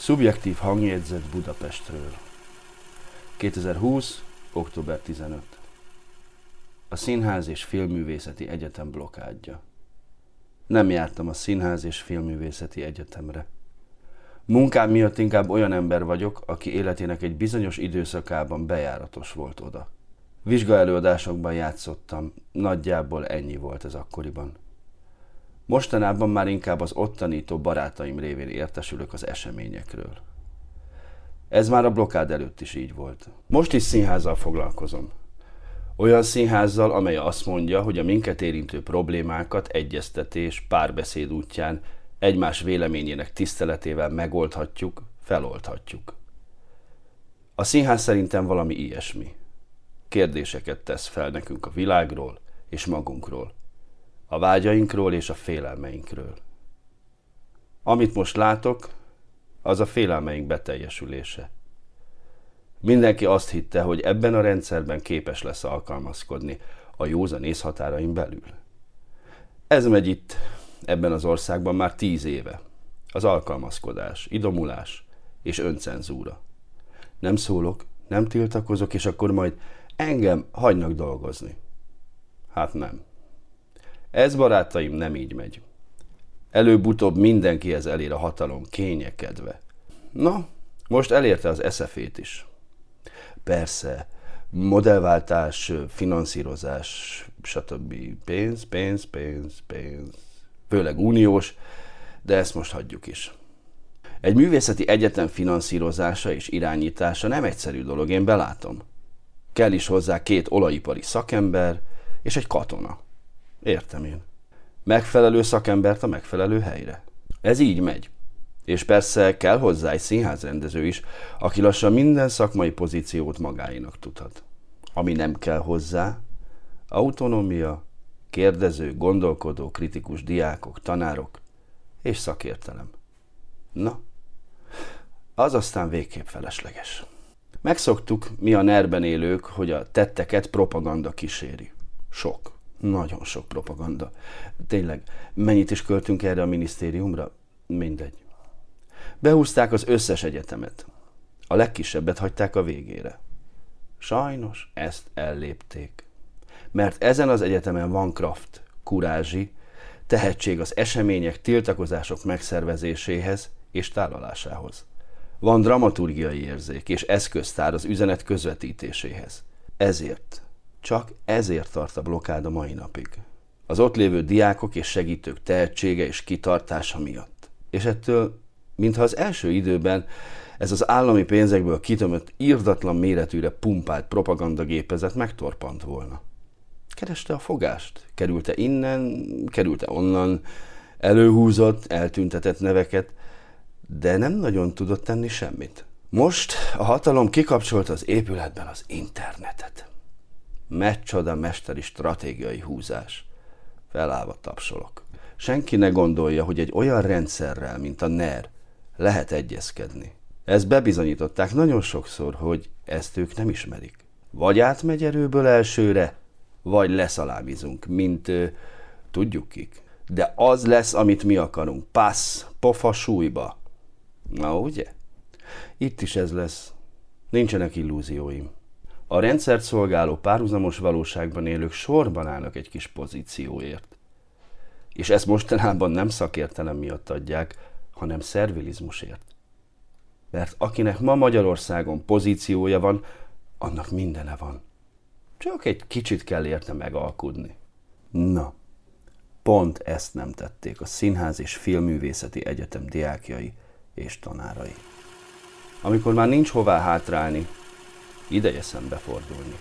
Szubjektív hangjegyzet Budapestről. 2020. október 15. A Színház és Filmművészeti Egyetem blokádja. Nem jártam a Színház és Filmművészeti Egyetemre. Munkám miatt inkább olyan ember vagyok, aki életének egy bizonyos időszakában bejáratos volt oda. Vizsgaelőadásokban játszottam, nagyjából ennyi volt ez akkoriban. Mostanában már inkább az ott tanító barátaim révén értesülök az eseményekről. Ez már a blokád előtt is így volt. Most is színházzal foglalkozom. Olyan színházzal, amely azt mondja, hogy a minket érintő problémákat egyeztetés, párbeszéd útján egymás véleményének tiszteletével megoldhatjuk, feloldhatjuk. A színház szerintem valami ilyesmi. Kérdéseket tesz fel nekünk a világról és magunkról a vágyainkról és a félelmeinkről. Amit most látok, az a félelmeink beteljesülése. Mindenki azt hitte, hogy ebben a rendszerben képes lesz alkalmazkodni a józan észhatárain belül. Ez megy itt, ebben az országban már tíz éve. Az alkalmazkodás, idomulás és öncenzúra. Nem szólok, nem tiltakozok, és akkor majd engem hagynak dolgozni. Hát nem. Ez, barátaim, nem így megy. Előbb-utóbb mindenkihez elér a hatalom kényekedve. Na, most elérte az eszefét is. Persze, modellváltás, finanszírozás, stb. Pénz, pénz, pénz, pénz. Főleg uniós, de ezt most hagyjuk is. Egy művészeti egyetem finanszírozása és irányítása nem egyszerű dolog, én belátom. Kell is hozzá két olajipari szakember és egy katona. Értem én. Megfelelő szakembert a megfelelő helyre. Ez így megy. És persze kell hozzá egy színházrendező is, aki lassan minden szakmai pozíciót magáinak tudhat. Ami nem kell hozzá, autonómia, kérdező, gondolkodó, kritikus diákok, tanárok és szakértelem. Na, az aztán végképp felesleges. Megszoktuk mi a nerben élők, hogy a tetteket propaganda kíséri. Sok. Nagyon sok propaganda. Tényleg, mennyit is költünk erre a minisztériumra? Mindegy. Behúzták az összes egyetemet. A legkisebbet hagyták a végére. Sajnos ezt ellépték. Mert ezen az egyetemen van kraft, kurázsi, tehetség az események, tiltakozások megszervezéséhez és tálalásához. Van dramaturgiai érzék és eszköztár az üzenet közvetítéséhez. Ezért csak ezért tart a blokád a mai napig. Az ott lévő diákok és segítők tehetsége és kitartása miatt. És ettől, mintha az első időben ez az állami pénzekből kitömött, írdatlan méretűre pumpált propagandagépezet megtorpant volna. Kereste a fogást, kerülte innen, kerülte onnan, előhúzott, eltüntetett neveket, de nem nagyon tudott tenni semmit. Most a hatalom kikapcsolta az épületben az internetet. Meccsoda mesteri stratégiai húzás. Felállva tapsolok. Senki ne gondolja, hogy egy olyan rendszerrel, mint a NER, lehet egyezkedni. Ezt bebizonyították nagyon sokszor, hogy ezt ők nem ismerik. Vagy átmegy erőből elsőre, vagy leszalámizunk, mint ö, tudjuk kik. De az lesz, amit mi akarunk. Passz, pofa súlyba. Na ugye? Itt is ez lesz. Nincsenek illúzióim. A rendszert szolgáló párhuzamos valóságban élők sorban állnak egy kis pozícióért. És ezt mostanában nem szakértelem miatt adják, hanem szervilizmusért. Mert akinek ma Magyarországon pozíciója van, annak mindene van. Csak egy kicsit kell érte megalkudni. Na, pont ezt nem tették a Színház és Filmművészeti Egyetem diákjai és tanárai. Amikor már nincs hová hátrálni, ideje szembefordulni.